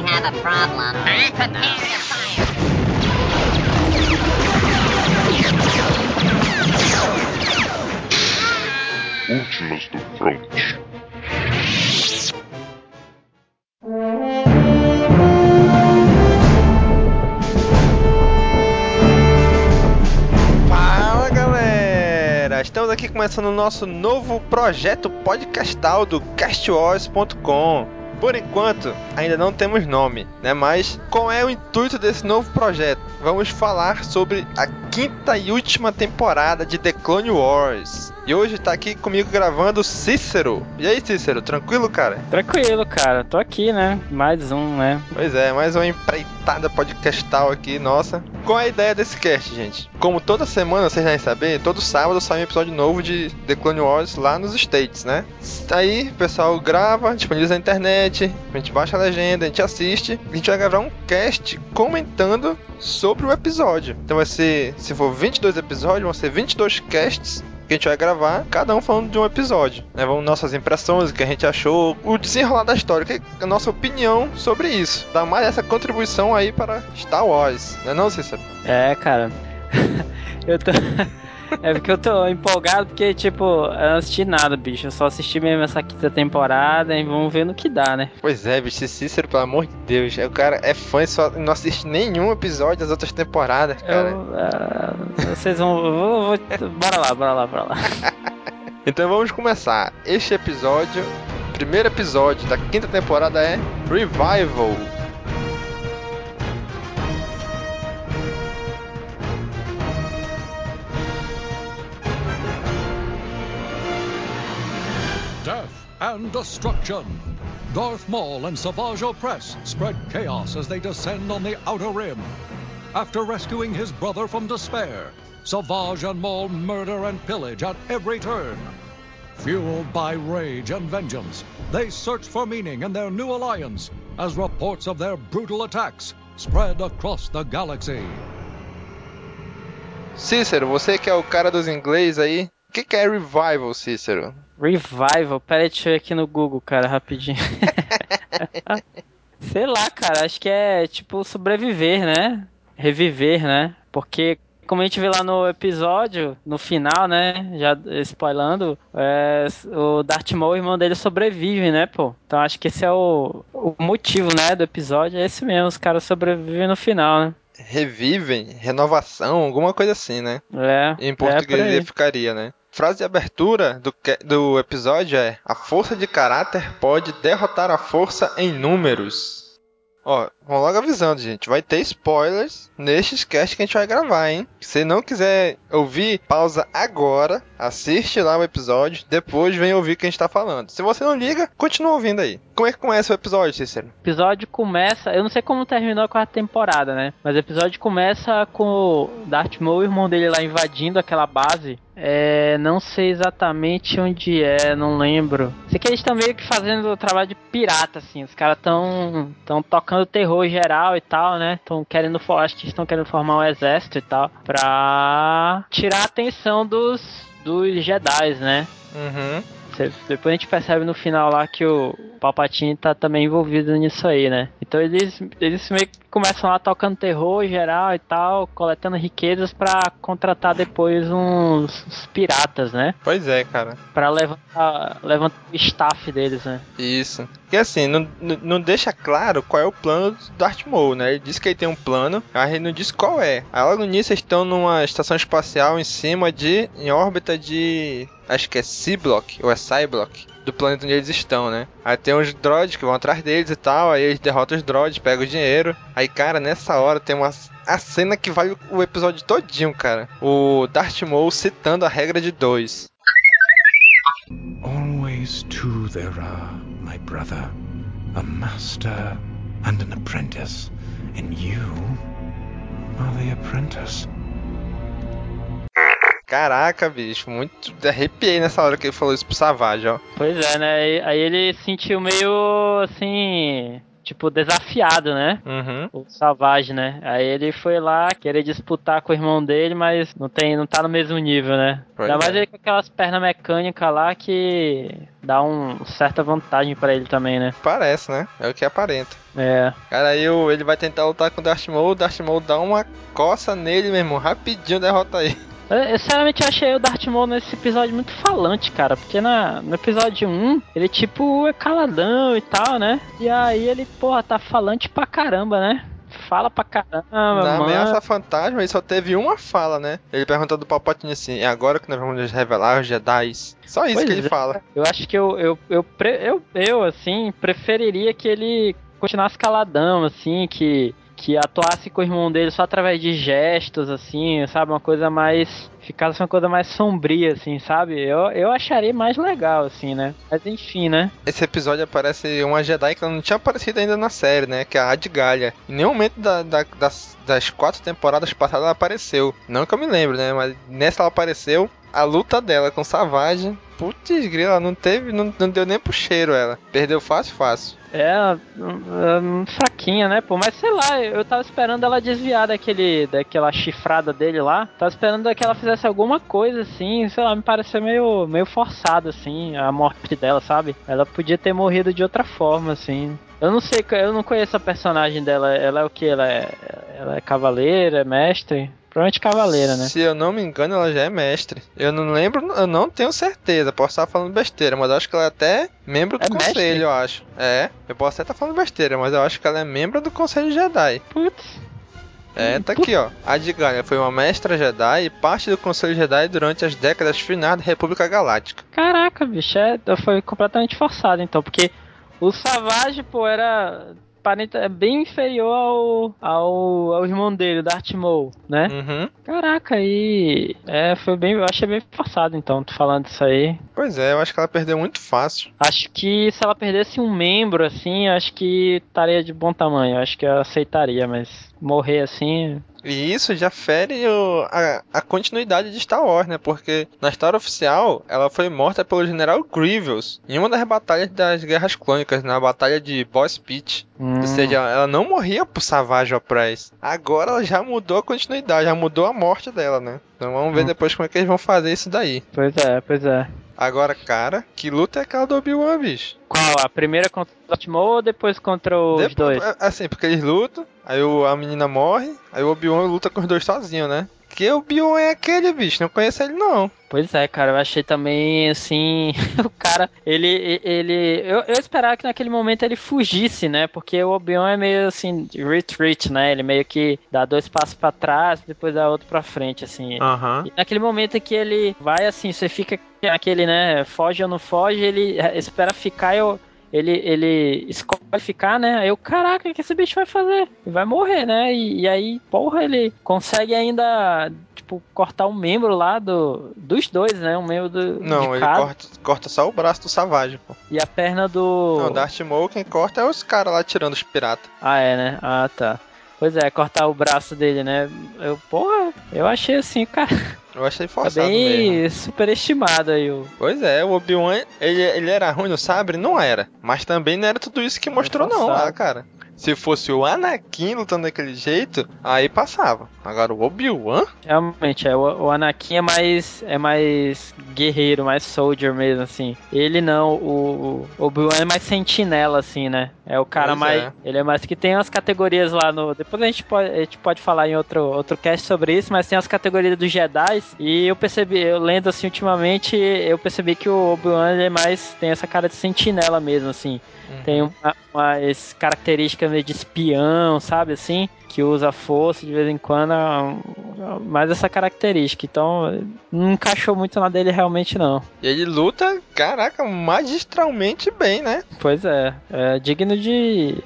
we have a problem. Prepare to fire. Últimas do Front. Fala galera! Estamos aqui começando o nosso novo projeto podcastal do castwars.com. Por enquanto, ainda não temos nome, né? Mas qual é o intuito desse novo projeto? Vamos falar sobre a quinta e última temporada de The Clone Wars. E hoje tá aqui comigo gravando o Cícero. E aí, Cícero, tranquilo, cara? Tranquilo, cara. Tô aqui, né? Mais um, né? Pois é, mais uma empreitada podcastal aqui, nossa. Qual é a ideia desse cast, gente? Como toda semana, vocês devem saber, todo sábado sai um episódio novo de The Clone Wars lá nos States, né? Aí o pessoal grava, disponibiliza na internet, a gente baixa a legenda, a gente assiste, a gente vai gravar um cast comentando sobre o episódio. Então vai ser, se for 22 episódios, vão ser 22 casts que a gente vai gravar, cada um falando de um episódio. Né? Vamos nossas impressões, o que a gente achou, o desenrolar da história, que é a nossa opinião sobre isso. Dá mais essa contribuição aí para Star Wars, não é não, Cícero? É, cara. eu tô. É porque eu tô empolgado porque, tipo, eu não assisti nada, bicho. Eu só assisti mesmo essa quinta temporada e vamos ver no que dá, né? Pois é, bicho, esse Cícero, pelo amor de Deus, o cara é fã e só não assiste nenhum episódio das outras temporadas, cara. Eu, ah, vocês vão. vou- vou- bora lá, bora lá, bora lá. Então vamos começar. Este episódio, primeiro episódio da quinta temporada é Revival. Death and destruction. Darth Maul and Savage Opress spread chaos as they descend on the Outer Rim. After rescuing his brother from despair, Savage and Maul murder and pillage at every turn. Fueled by rage and vengeance, they search for meaning in their new alliance as reports of their brutal attacks spread across the galaxy. Cícero, você que é o cara dos inglês aí, que, que é Revival, Cícero? Revival, pera aí, deixa eu ir aqui no Google, cara, rapidinho. Sei lá, cara, acho que é tipo sobreviver, né? Reviver, né? Porque, como a gente vê lá no episódio, no final, né? Já spoilando, é, o Darth Maul, o irmão dele, sobrevive, né, pô? Então acho que esse é o, o motivo, né, do episódio. É esse mesmo, os caras sobrevivem no final, né? Revivem, renovação, alguma coisa assim, né? É. Em é por português ele ficaria, né? Frase de abertura do, do episódio é: A força de caráter pode derrotar a força em números. Ó, vamos logo avisando, gente. Vai ter spoilers nestes cast que a gente vai gravar, hein? Se não quiser ouvir, pausa agora, assiste lá o episódio, depois vem ouvir o que a gente tá falando. Se você não liga, continua ouvindo aí. Como é que começa o episódio, Cícero? O episódio começa, eu não sei como terminou a quarta temporada, né? Mas o episódio começa com o Darth Maul e o irmão dele lá invadindo aquela base. É, não sei exatamente onde é, não lembro. Sei que eles estão meio que fazendo o trabalho de pirata, assim. Os caras estão tão tocando terror geral e tal, né? Estão querendo, acho que estão querendo formar um exército e tal, pra tirar a atenção dos dos Jedi, né? Uhum. Depois a gente percebe no final lá que o Palpatine tá também envolvido nisso aí, né? Então eles, eles meio que começam lá tocando terror geral e tal, coletando riquezas pra contratar depois uns, uns piratas, né? Pois é, cara. Pra levantar, levantar o staff deles, né? Isso. E assim, não, não não deixa claro qual é o plano do Darth Maul, né? Ele diz que ele tem um plano, mas ele não diz qual é. Aí logo nisso eles estão numa estação espacial em cima de. em órbita de. Acho que é C-Block, ou é Cyblock. Do planeta onde eles estão, né? Aí tem uns droids que vão atrás deles e tal. Aí eles derrotam os droids, pegam o dinheiro. Aí, cara, nessa hora tem uma. A cena que vale o episódio todinho, cara. O Darth Maul citando a regra de dois. Always two there are, my brother, a master and an apprentice, and you are the apprentice. Caraca, bicho, muito. Arrepiei nessa hora que ele falou isso pro Savage, ó. Pois é, né? Aí ele sentiu meio assim. tipo, desafiado, né? Uhum. O Savage, né? Aí ele foi lá querer disputar com o irmão dele, mas não tem, não tá no mesmo nível, né? Pois Ainda mais é. ele com aquelas pernas mecânicas lá que dá um certa vantagem pra ele também, né? Parece, né? É o que aparenta. É. Cara, aí ele vai tentar lutar com o Darth Maul, o Darth Maul dá uma coça nele, meu irmão. Rapidinho derrota ele. Eu, eu sinceramente achei o Darth Maul nesse episódio muito falante, cara. Porque na, no episódio 1, ele tipo é caladão e tal, né? E aí ele, porra, tá falante pra caramba, né? Fala pra caramba, Na mano. ameaça fantasma, ele só teve uma fala, né? Ele perguntou do Palpatine assim: é agora que nós vamos revelar os Jedi? Só isso Pois que ele é. fala. Eu acho que eu, eu, eu, eu, eu, assim, preferiria que ele continuasse caladão, assim, que, que atuasse com o irmão dele só através de gestos, assim, sabe? Uma coisa mais. Ficasse uma coisa mais sombria, assim, sabe? Eu, eu acharia mais legal, assim, né? Mas enfim, né? Esse episódio aparece uma Jedi que ela não tinha aparecido ainda na série, né? Que é a Adgalha. Em nenhum momento da- da- das, das quatro temporadas passadas ela apareceu. Não que eu me lembro, né? Mas nessa ela apareceu. A luta dela com Savage. Putz, grila, não teve. Não, não deu nem pro cheiro ela. Perdeu fácil, fácil. É, hum, hum, fraquinha, né, pô? Mas sei lá, eu tava esperando ela desviar daquele, daquela chifrada dele lá. Tava esperando que ela fizesse alguma coisa, assim, sei lá, me pareceu meio, meio forçado, assim, a morte dela, sabe? Ela podia ter morrido de outra forma, assim. Eu não sei, eu não conheço a personagem dela. Ela é o que? Ela é, ela é cavaleira, é mestre? Provavelmente cavaleira, né? Se eu não me engano, ela já é mestre. Eu não lembro, eu não tenho certeza. Posso estar falando besteira, mas eu acho que ela é até membro do É conselho, mestre? eu acho. É, eu posso até estar falando besteira, mas eu acho que ela é membro do conselho Jedi. Putz. É, tá aqui, ó. A Digalha foi uma mestra Jedi e parte do Conselho Jedi durante as décadas finais da República Galáctica. Caraca, bicho, é, foi completamente forçado então, porque o Savage, pô, era parente, é bem inferior ao, ao, ao irmão dele, o Darth Maul, né? Uhum. Caraca, aí é, foi bem, eu achei bem forçado então, tu falando isso aí. Pois é, eu acho que ela perdeu muito fácil. Acho que se ela perdesse um membro assim, acho que estaria de bom tamanho, acho que eu aceitaria, mas morrer assim, E isso já fere o- a, a continuidade de Star Wars, né? Porque na história oficial, ela foi morta pelo General Grievous em uma das batalhas das Guerras Clônicas, na batalha de Boss Pitch. hum, Ou seja, ela não morria pro Savage Opress. Agora ela já mudou a continuidade, já mudou a morte dela, né? Então vamos ver Hum. depois como é que eles vão fazer isso daí. pois é, pois é. Agora, cara, que luta é aquela do Obi-Wan, bicho? Qual? A primeira contra o Darth Maul ou depois contra os Depois- dois? é, Assim, porque eles lutam, aí o- a menina morre, aí o Obi-Wan luta com os dois sozinho, né? Que o Obi-Wan é aquele, bicho, não conheço ele não. Pois é, cara, eu achei também assim, o cara, ele, ele, eu, eu esperava que naquele momento ele fugisse, né? Porque o Obi-Wan é meio assim, retreat, né? Ele meio que dá dois passos pra trás, depois dá outro pra frente, assim. Aham. E naquele momento que ele vai assim, você fica aquele, né? Foge ou não foge, ele eh, espera ficar e eu. Ele, ele escolhe ficar, né? Aí eu, caraca, o que esse bicho vai fazer? Vai morrer, né? E, e aí, porra, ele consegue ainda, tipo, cortar um membro lá do, dos dois, né? Um membro do, Não, ele corta, corta só o braço do Savage, pô. E a perna do. Não, Darth Maul quem corta é os caras lá tirando os piratas. Ah, é, né? Ah, tá. Pois é, cortar o braço dele, né? Eu, porra, eu achei assim, cara, Eu achei tá forçado mesmo. bem superestimado aí o. Pois é, o Obi-Wan, ele, ele era ruim no sabre? Não era. Mas também não era tudo isso que mostrou não forçado. lá, cara. Se fosse o Anakin lutando daquele jeito, aí passava. Agora o Obi-Wan? Realmente, é, o, o Anakin é mais, é mais guerreiro, mais soldier mesmo, assim. Ele não, o, o Obi-Wan é mais sentinela, assim, né? É o cara Pois mais. é. Ele é mais que tem umas categorias lá no. Depois a gente pode, a gente pode falar em outro, outro cast sobre isso, mas tem as categorias dos Jedi. E eu percebi, eu lendo assim ultimamente, eu percebi que o Obi-Wan é mais. tem essa cara de sentinela mesmo, assim. Tem uma, umas características meio de espião, sabe assim? Que usa força de vez em quando, um, mais essa característica. Então, não encaixou muito na dele realmente, não. E ele luta, caraca, magistralmente bem, né? Pois é, é digno de.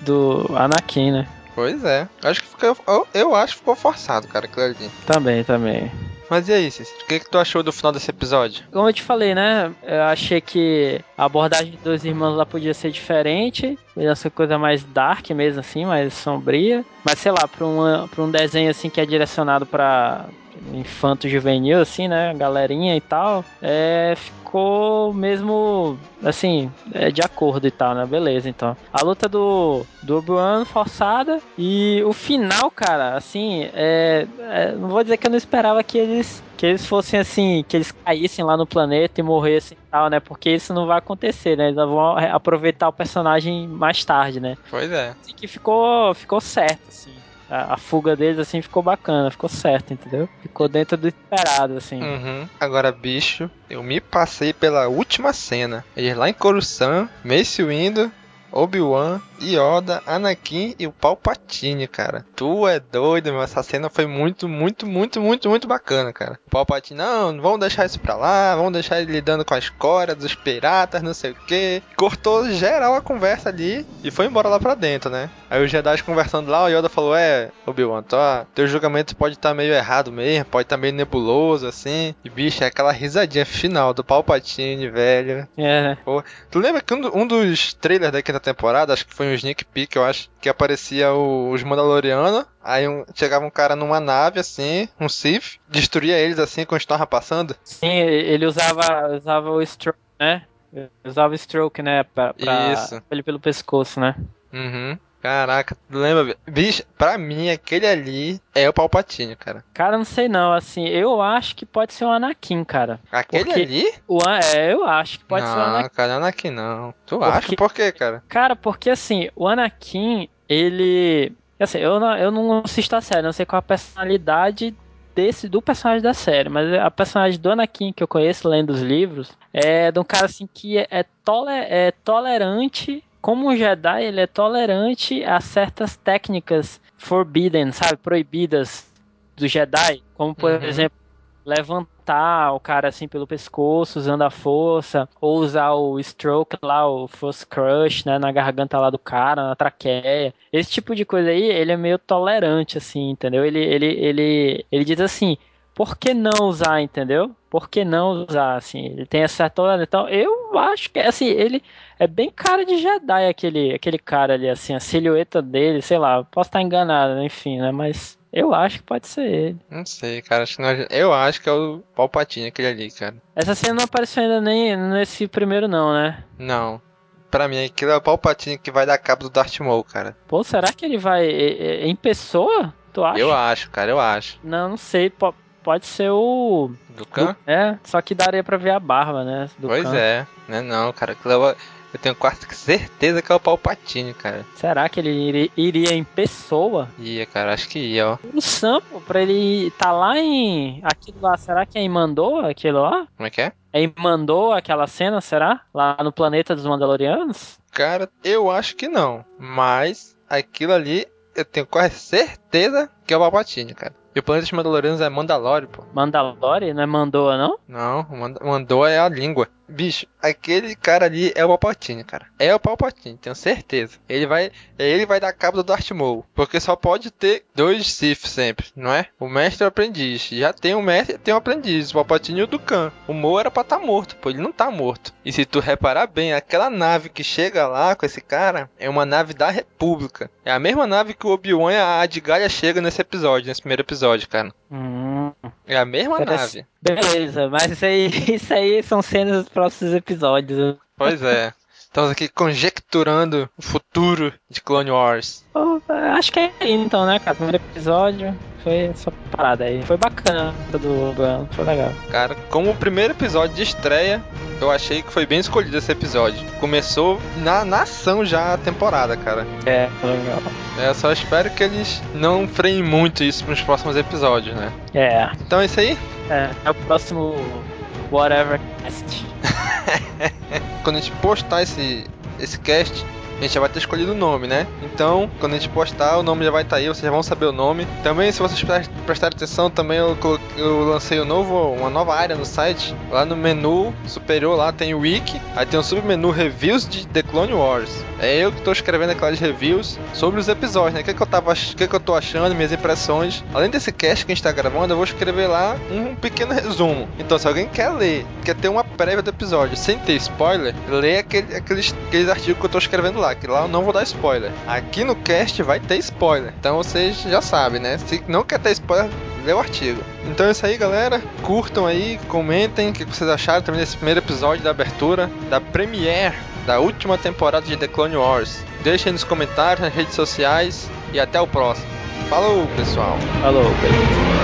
do Anakin, né? Pois é. Acho que ficou, eu, eu acho que ficou forçado, cara, aquilo ali. Também, também. Mas e aí, Cícero? O que, que tu achou do final desse episódio? Como eu te falei, né? Eu achei que a abordagem dos dois irmãos lá podia ser diferente. Ser coisa mais dark mesmo, assim, mais sombria. Mas sei lá, pra, uma, pra um desenho assim que é direcionado pra infanto juvenil, assim, né? Galerinha e tal. É, ficou mesmo, assim, é, de acordo e tal, né? Beleza, então. A luta do, do Obi-Wan forçada e o final, cara, assim, é, é, não vou dizer que eu não esperava que eles que eles fossem assim, que eles caíssem lá no planeta e morressem e tal, né? Porque isso não vai acontecer, né? Eles vão aproveitar o personagem mais tarde, né? Pois é. Assim que ficou, ficou certo, assim. A, a fuga deles, assim, ficou bacana, ficou certo, entendeu? Ficou dentro do esperado, assim. Uhum. Agora, bicho, eu me passei pela última cena. Eles lá em Coruscant, Mace Windu, Obi-Wan, Yoda, Anakin e o Palpatine, cara. Tu é doido, meu. Essa cena foi muito, muito, muito, muito, muito bacana, cara. O Palpatine, não, vamos deixar isso pra lá, vamos deixar ele lidando com a escória dos piratas, não sei o que. Cortou geral a conversa ali e foi embora lá pra dentro, né? Aí os Jedi conversando lá, o Yoda falou, é, Obi-Wan, tá, teu julgamento pode estar tá meio errado mesmo, pode estar tá meio nebuloso, assim. E, bicho, é aquela risadinha final do Palpatine, velho. É, né? Pô, tu lembra que um, um dos trailers da temporada, acho que foi um sneak peek, eu acho, que aparecia o, os Mandalorianos, aí um, chegava um cara numa nave, assim, um Sith, destruía eles, assim, quando estava passando. Sim, ele usava, usava o stroke, né? Usava o stroke, né, pra, pra Isso. ele pelo pescoço, né? Uhum. Caraca, tu lembra? Bicho, pra mim, aquele ali é o Palpatine, cara. Cara, não sei não, assim, eu acho que pode ser o Anakin, cara. Aquele Porque- ali? O, An- é, eu acho que pode não, ser o Anakin. cara, Anakin não. Tu Por acha? Por quê, cara? Cara, porque assim, o Anakin, ele. Assim, eu não, eu não assisto a série, não sei qual a personalidade desse do personagem da série, mas a personagem do Anakin que eu conheço lendo os livros é de um cara assim que é, é, tole- é tolerante. Como um Jedi, ele é tolerante a certas técnicas forbidden, sabe? Proibidas do Jedi. Como, por Uhum. exemplo, levantar o cara assim pelo pescoço usando a força, ou usar o stroke lá, o force crush, né, na garganta lá do cara, na traqueia. Esse tipo de coisa aí, ele é meio tolerante assim, entendeu? Ele ele ele ele diz assim: "Por que não usar, entendeu? Por que não usar assim?" Ele tem essa tolerância. Então, eu acho que assim, ele é bem cara de Jedi aquele aquele cara ali assim, a silhueta dele, sei lá, posso estar enganado, enfim, né, mas eu acho que pode ser ele. Não sei, cara. Acho que não é- Eu acho que é o Palpatine, aquele ali, cara. Essa cena não apareceu ainda nem nesse primeiro, não, né? Não. Pra mim, aquilo é o Palpatine que vai dar cabo do Darth Maul, cara. Pô, será que ele vai é, é, em pessoa? Tu acha? Eu acho, cara, eu acho. Não, não sei. Po- pode ser o. Do Khan? É, só que daria pra ver a barba, né? Pois é. Né não, cara. Aquilo é Eu tenho quase certeza que é o Palpatine, cara. Será que ele iri- iria em pessoa? Ia, cara, acho que ia, ó. O sample, pra ele tá lá em. Aquilo lá, será que é em Mandou aquilo lá? Como é que é? É em Mandou aquela cena, será? Lá no planeta dos Mandalorianos? Cara, eu acho que não. Mas aquilo ali, eu tenho quase certeza que é o Palpatine, cara. E o planeta dos Mandalorianos é Mandalore, pô. Mandalore, não é Mandoa, não? Não, o Mand- mandou é a língua. Bicho, aquele cara ali é o Palpatine, cara. É o Palpatine, tenho certeza. Ele vai, ele vai dar cabo do Darth Maul, porque só pode ter dois Sith sempre, não é? O mestre e o aprendiz. Já tem o mestre tem o aprendiz, o Palpatine e o Dukan. O Maul era pra estar morto, pô, ele não tá morto. E se tu reparar bem, aquela nave que chega lá com esse cara é uma nave da República. É a mesma nave que o Obi-Wan e a Adgalha chegam nesse episódio, nesse primeiro episódio, cara. Hum. É a mesma Interessante. nave. Beleza, mas isso aí, isso aí são cenas dos próximos episódios. Pois é. Estamos aqui conjecturando o futuro de Clone Wars. Pô, acho que é então, né, cara? Primeiro episódio foi essa parada aí. Foi bacana do Obi-Wan, foi legal. Cara, como o primeiro episódio de estreia, eu achei que foi bem escolhido esse episódio. Começou na, na ação já a temporada, cara. É, foi legal. É, Eu só espero que eles não freiem muito isso nos próximos episódios, né? É, Então é isso aí. é, é o próximo Whatever Cast. Quando a gente postar esse, esse cast, a gente já vai ter escolhido o nome, né? Então, quando a gente postar, o nome já vai estar aí, vocês já vão saber o nome. Também, se vocês pres- prestarem atenção, também eu, colo- eu lancei um novo, uma nova área no site. Lá no menu superior, lá tem o Wiki. Aí tem um submenu Reviews de Clone Wars. É eu que tô escrevendo aquelas reviews sobre os episódios, né? O que, que eu tava, o que, que eu tô achando, minhas impressões. Além desse cast que a gente tá gravando, eu vou escrever lá um pequeno resumo. Então, se alguém quer ler, quer ter uma prévia do episódio sem ter spoiler, lê aquele, aqueles, aqueles artigos que eu tô escrevendo lá, que lá eu não vou dar spoiler. Aqui no cast vai ter spoiler. Então vocês já sabem, né? Se não quer ter spoiler, lê o artigo. Então é isso aí, galera. Curtam aí, comentem o que vocês acharam também desse primeiro episódio da abertura da premiere da última temporada de The Clone Wars. Deixem nos comentários, nas redes sociais e até o próximo. Falou, pessoal! Falou, pessoal.